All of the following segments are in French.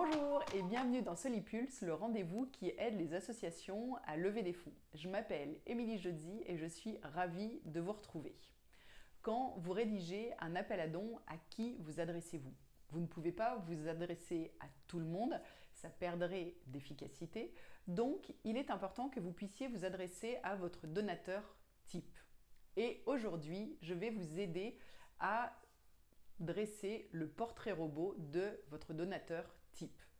Bonjour et bienvenue dans Solipulse, le rendez-vous qui aide les associations à lever des fonds. Je m'appelle Émilie Jodzi et je suis ravie de vous retrouver. Quand vous rédigez un appel à dons, à qui vous adressez-vous? Vous ne pouvez pas vous adresser à tout le monde, ça perdrait d'efficacité. Donc, il est important que vous puissiez vous adresser à votre donateur type. Et aujourd'hui, je vais vous aider à dresser le portrait robot de votre donateur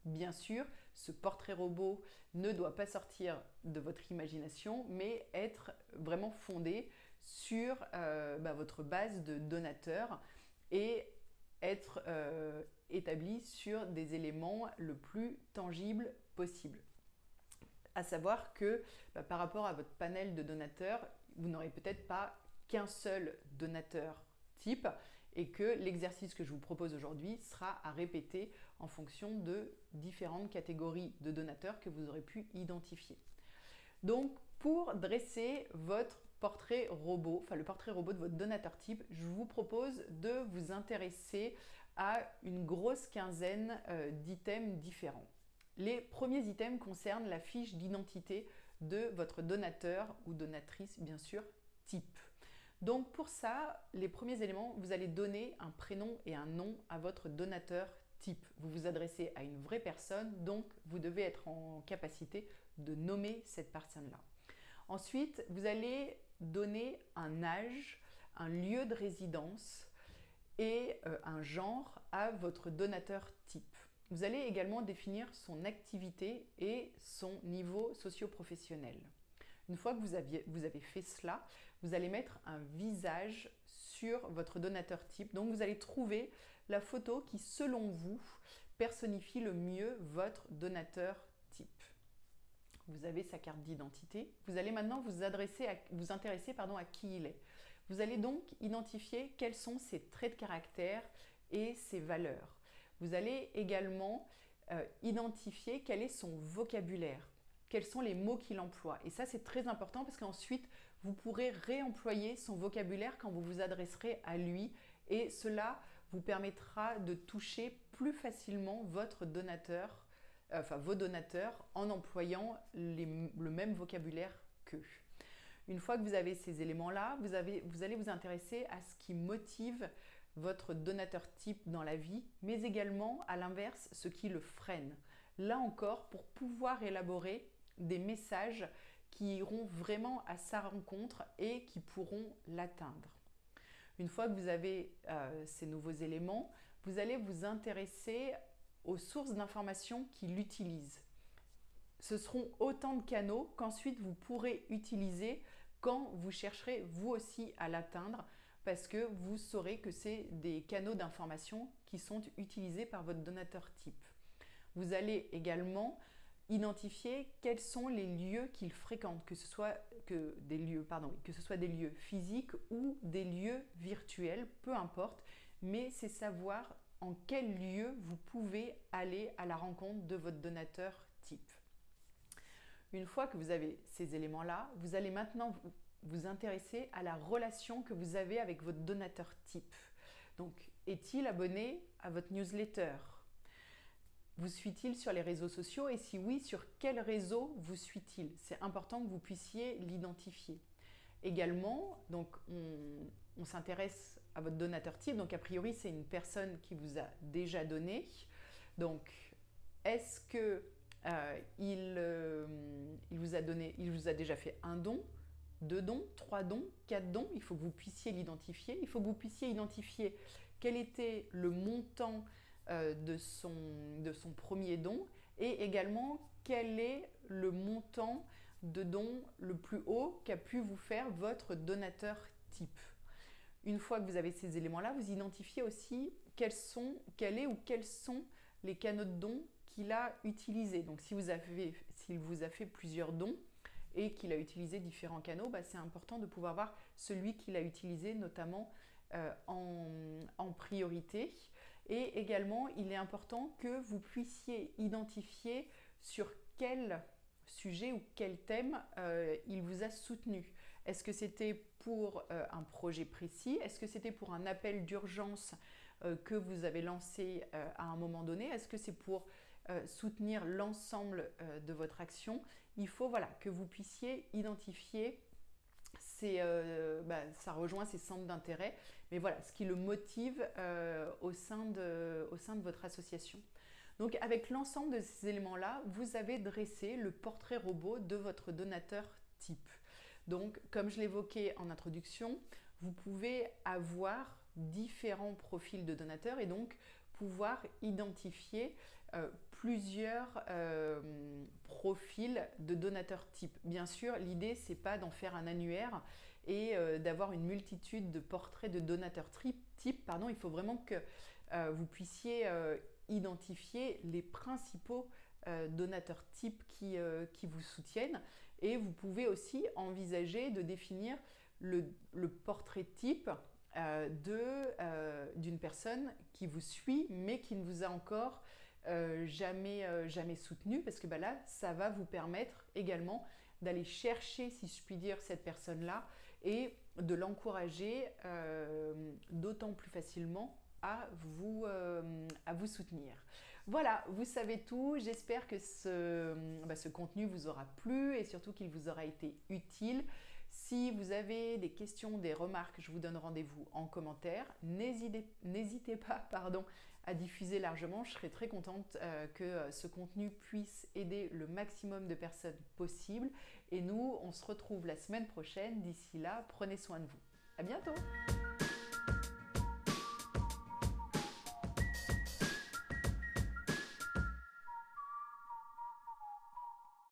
Bien sûr, ce portrait robot ne doit pas sortir de votre imagination, mais être vraiment fondé sur euh, bah, votre base de donateurs et être euh, établi sur des éléments le plus tangibles possible. À savoir que bah, par rapport à votre panel de donateurs, vous n'aurez peut-être pas qu'un seul donateur type et que l'exercice que je vous propose aujourd'hui sera à répéter en fonction de différentes catégories de donateurs que vous aurez pu identifier. Donc pour dresser votre portrait robot, enfin le portrait robot de votre donateur type, je vous propose de vous intéresser à une grosse quinzaine euh, d'items différents. Les premiers items concernent la fiche d'identité de votre donateur ou donatrice, bien sûr, type. Donc pour ça, les premiers éléments, vous allez donner un prénom et un nom à votre donateur type. Vous vous adressez à une vraie personne, donc vous devez être en capacité de nommer cette personne-là. Ensuite, vous allez donner un âge, un lieu de résidence et euh, un genre à votre donateur type. Vous allez également définir son activité et son niveau socio-professionnel. Une fois que vous, avez fait cela, vous allez mettre un visage sur votre donateur type. Donc vous allez trouver la photo qui, selon vous, personnifie le mieux votre donateur type. Vous avez sa carte d'identité. Vous allez maintenant vous, adresser à, vous intéresser pardon, à qui il est. Vous allez donc identifier quels sont ses traits de caractère et ses valeurs. Vous allez également euh, identifier quel est son vocabulaire quels sont les mots qu'il emploie. Et ça, c'est très important parce qu'ensuite, vous pourrez réemployer son vocabulaire quand vous vous adresserez à lui. Et cela vous permettra de toucher plus facilement votre donateur, euh, enfin vos donateurs, en employant le même vocabulaire qu'eux. Une fois que vous avez ces éléments-là, vous, vous allez vous intéresser à ce qui motive votre donateur type dans la vie, mais également à l'inverse, ce qui le freine. Là encore, pour pouvoir élaborer des messages qui iront vraiment à sa rencontre et qui pourront l'atteindre. Une fois que vous avez euh, ces nouveaux éléments, vous allez vous intéresser aux sources d'informations qu'il utilise. Ce seront autant de canaux qu'ensuite vous pourrez utiliser quand vous chercherez vous aussi à l'atteindre parce que vous saurez que c'est des canaux d'information qui sont utilisés par votre donateur type. Vous allez également identifier quels sont les lieux qu'il fréquente, que ce soit que des lieux, pardon, que ce soit des lieux physiques ou des lieux virtuels, peu importe, mais c'est savoir en quel lieu vous pouvez aller à la rencontre de votre donateur type. Une fois que vous avez ces éléments-là, vous allez maintenant vous intéresser à la relation que vous avez avec votre donateur type. Donc, est-il abonné à votre newsletter? Vous suit-il sur les réseaux sociaux et si oui, sur quel réseau vous suit-il? C'est important que vous puissiez l'identifier. Également, donc on, s'intéresse à votre donateur type. Donc a priori, c'est une personne qui vous a déjà donné. Donc est-ce que euh, euh, il, vous a donné, il vous a déjà fait un don, deux dons, trois dons, quatre dons? Il faut que vous puissiez l'identifier. Il faut que vous puissiez identifier quel était le montant euh, de, son, premier don et également quel est le montant de don le plus haut qu'a pu vous faire votre donateur type. Une fois que vous avez ces éléments-là, vous identifiez aussi quels sont, quel est ou quels sont les canaux de dons qu'il a utilisés. Donc si vous avez, s'il vous a fait plusieurs dons et qu'il a utilisé différents canaux, bah, c'est important de pouvoir voir celui qu'il a utilisé notamment euh, en, priorité. Et également, il est important que vous puissiez identifier sur quel sujet ou quel thème euh, il vous a soutenu. Est-ce que c'était pour euh, un projet précis? Est-ce que c'était pour un appel d'urgence que vous avez lancé à un moment donné? Est-ce que c'est pour soutenir l'ensemble de votre action, il faut voilà, que vous puissiez identifier bah, ça rejoint ses centres d'intérêt, mais voilà, ce qui le motive au, sein de, au sein de votre association. Donc avec l'ensemble de ces éléments-là, vous avez dressé le portrait robot de votre donateur type. Donc comme je l'évoquais en introduction, vous pouvez avoir différents profils de donateurs et donc pouvoir identifier euh, plusieurs euh, profils de donateurs type. Bien sûr, l'idée c'est pas d'en faire un annuaire et euh, d'avoir une multitude de portraits de donateurs type. Pardon, il faut vraiment que vous puissiez identifier les principaux euh, donateurs types qui, euh, qui, vous soutiennent et vous pouvez aussi envisager de définir le, portrait type euh, d'une personne qui vous suit mais qui ne vous a encore jamais, jamais soutenu parce que bah là, ça va vous permettre également d'aller chercher, si je puis dire, cette personne-là et de l'encourager d'autant plus facilement à vous, euh, à vous soutenir. Voilà, vous savez tout. J'espère que ce, bah, ce, contenu vous aura plu et surtout qu'il vous aura été utile. Si vous avez des questions, des remarques, je vous donne rendez-vous en commentaire. N'hésitez pas pardon, à diffuser largement. Je serai très contente euh, que ce contenu puisse aider le maximum de personnes possible. Et nous, on se retrouve la semaine prochaine. D'ici là, prenez soin de vous. À bientôt